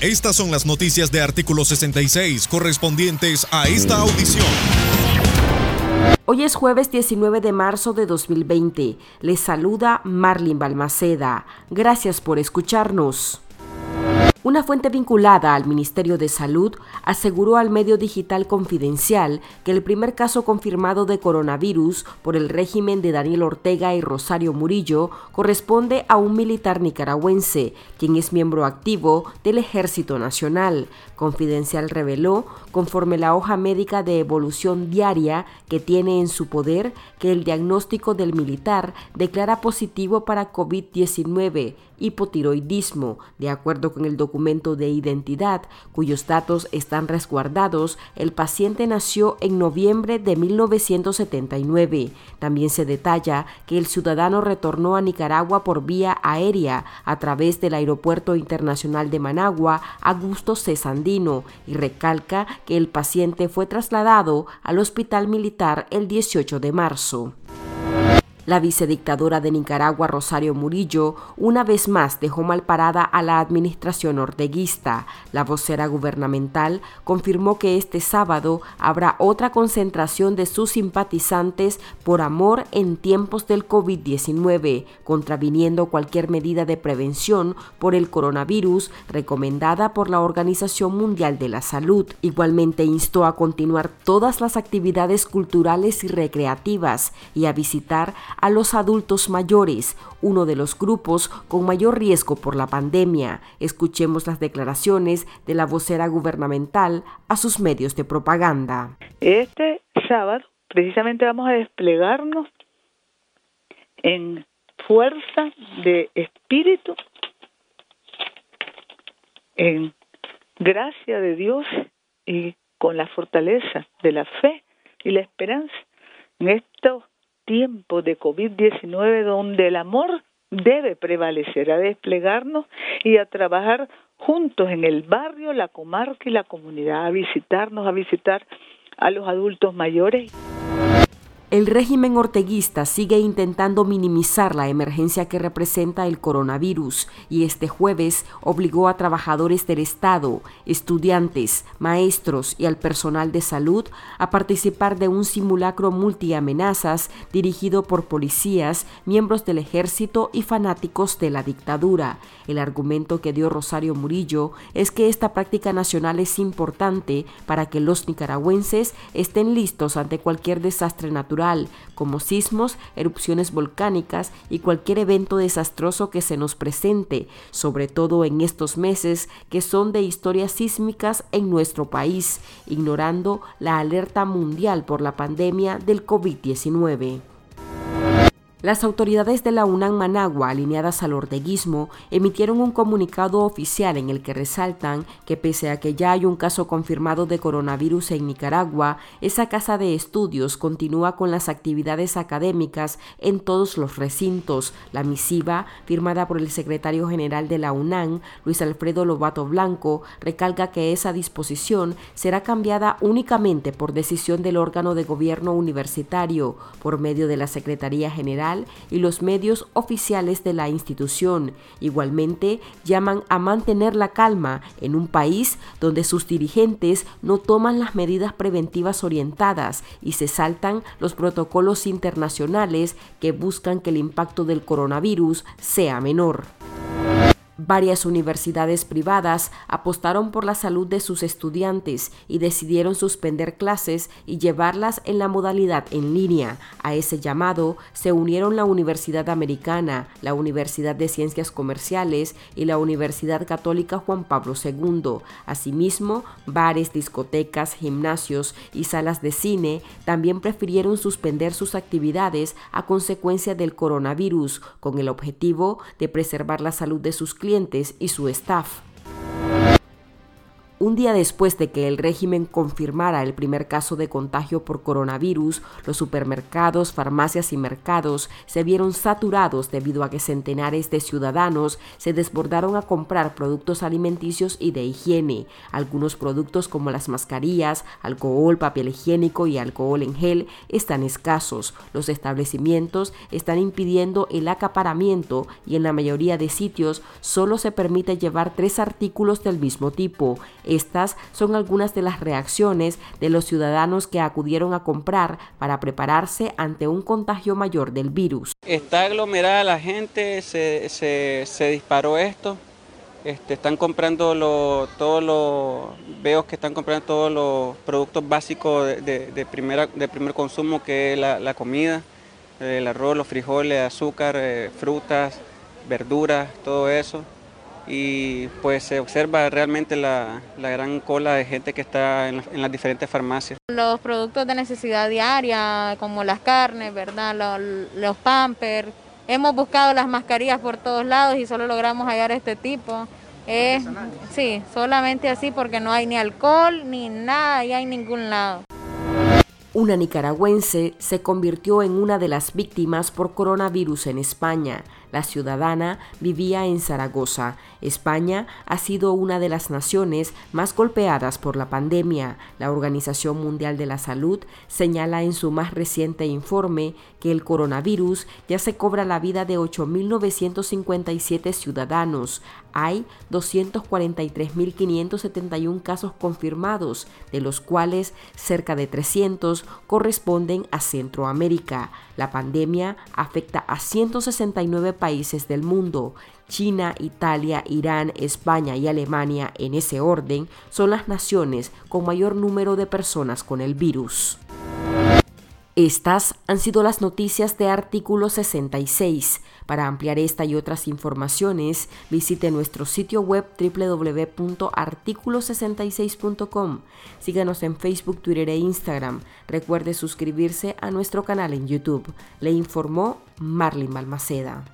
Estas son las noticias de artículo 66 correspondientes a esta audición. Hoy es jueves 19 de marzo de 2020. Les saluda Marlin Balmaceda. Gracias por escucharnos. Una fuente vinculada al Ministerio de Salud aseguró al medio digital confidencial que el primer caso confirmado de coronavirus por el régimen de Daniel Ortega y Rosario Murillo corresponde a un militar nicaragüense, quien es miembro activo del Ejército Nacional. Confidencial reveló, conforme la hoja médica de evolución diaria que tiene en su poder, que el diagnóstico del militar declara positivo para COVID-19 hipotiroidismo, de acuerdo con el documento de identidad, cuyos datos están resguardados, el paciente nació en noviembre de 1979. También se detalla que el ciudadano retornó a Nicaragua por vía aérea a través del Aeropuerto Internacional de Managua, Augusto Cesandino, y recalca que el paciente fue trasladado al Hospital Militar el 18 de marzo. La vicedictadora de Nicaragua, Rosario Murillo, una vez más dejó mal parada a la administración orteguista. La vocera gubernamental confirmó que este sábado habrá otra concentración de sus simpatizantes por amor en tiempos del COVID-19, contraviniendo cualquier medida de prevención por el coronavirus recomendada por la Organización Mundial de la Salud. Igualmente instó a continuar todas las actividades culturales y recreativas y a visitar a los adultos mayores, uno de los grupos con mayor riesgo por la pandemia. Escuchemos las declaraciones de la vocera gubernamental a sus medios de propaganda. Este sábado precisamente vamos a desplegarnos en fuerza de espíritu, en gracia de Dios y con la fortaleza de la fe y la esperanza en estos tiempo de COVID-19 donde el amor debe prevalecer, a desplegarnos y a trabajar juntos en el barrio, la comarca y la comunidad, a visitarnos, a visitar a los adultos mayores. El régimen orteguista sigue intentando minimizar la emergencia que representa el coronavirus y este jueves obligó a trabajadores del Estado, estudiantes, maestros y al personal de salud a participar de un simulacro multiamenazas dirigido por policías, miembros del ejército y fanáticos de la dictadura. El argumento que dio Rosario Murillo es que esta práctica nacional es importante para que los nicaragüenses estén listos ante cualquier desastre natural como sismos, erupciones volcánicas y cualquier evento desastroso que se nos presente, sobre todo en estos meses que son de historias sísmicas en nuestro país, ignorando la alerta mundial por la pandemia del COVID-19. Las autoridades de la UNAM Managua, alineadas al orteguismo, emitieron un comunicado oficial en el que resaltan que pese a que ya hay un caso confirmado de coronavirus en Nicaragua, esa casa de estudios continúa con las actividades académicas en todos los recintos. La misiva, firmada por el secretario general de la UNAM, Luis Alfredo Lobato Blanco, recalca que esa disposición será cambiada únicamente por decisión del órgano de gobierno universitario, por medio de la Secretaría General y los medios oficiales de la institución. Igualmente, llaman a mantener la calma en un país donde sus dirigentes no toman las medidas preventivas orientadas y se saltan los protocolos internacionales que buscan que el impacto del coronavirus sea menor. Varias universidades privadas apostaron por la salud de sus estudiantes y decidieron suspender clases y llevarlas en la modalidad en línea. A ese llamado se unieron la Universidad Americana, la Universidad de Ciencias Comerciales y la Universidad Católica Juan Pablo II. Asimismo, bares, discotecas, gimnasios y salas de cine también prefirieron suspender sus actividades a consecuencia del coronavirus, con el objetivo de preservar la salud de sus clientes y su staff. Un día después de que el régimen confirmara el primer caso de contagio por coronavirus, los supermercados, farmacias y mercados se vieron saturados debido a que centenares de ciudadanos se desbordaron a comprar productos alimenticios y de higiene. Algunos productos como las mascarillas, alcohol, papel higiénico y alcohol en gel están escasos. Los establecimientos están impidiendo el acaparamiento y en la mayoría de sitios solo se permite llevar tres artículos del mismo tipo. Estas son algunas de las reacciones de los ciudadanos que acudieron a comprar para prepararse ante un contagio mayor del virus. Está aglomerada la gente, se, se, disparó esto. Este, están comprando todos los, veo que están comprando todos los productos básicos de, primera, de primer consumo, que es la, comida, el arroz, los frijoles, azúcar, eh, frutas, verduras, todo eso y pues se observa realmente la, gran cola de gente que está en, las diferentes farmacias. Los productos de necesidad diaria, como las carnes, ¿verdad? Los, los pampers, hemos buscado las mascarillas por todos lados y solo logramos hallar este tipo. sí, solamente así porque no hay ni alcohol ni nada, y hay ningún lado. Una nicaragüense se convirtió en una de las víctimas por coronavirus en España. La ciudadana vivía en Zaragoza. España ha sido una de las naciones más golpeadas por la pandemia. La Organización Mundial de la Salud señala en su más reciente informe que el coronavirus ya se cobra la vida de 8.957 ciudadanos. Hay 243.571 casos confirmados, de los cuales cerca de 300 corresponden a Centroamérica. La pandemia afecta a 169 países del mundo. China, Italia, Irán, España y Alemania, en ese orden, son las naciones con mayor número de personas con el virus. Estas han sido las noticias de artículo 66. Para ampliar esta y otras informaciones, visite nuestro sitio web www.articulo66.com. Síganos en Facebook, Twitter e Instagram. Recuerde suscribirse a nuestro canal en YouTube. Le informó Marlin Balmaceda.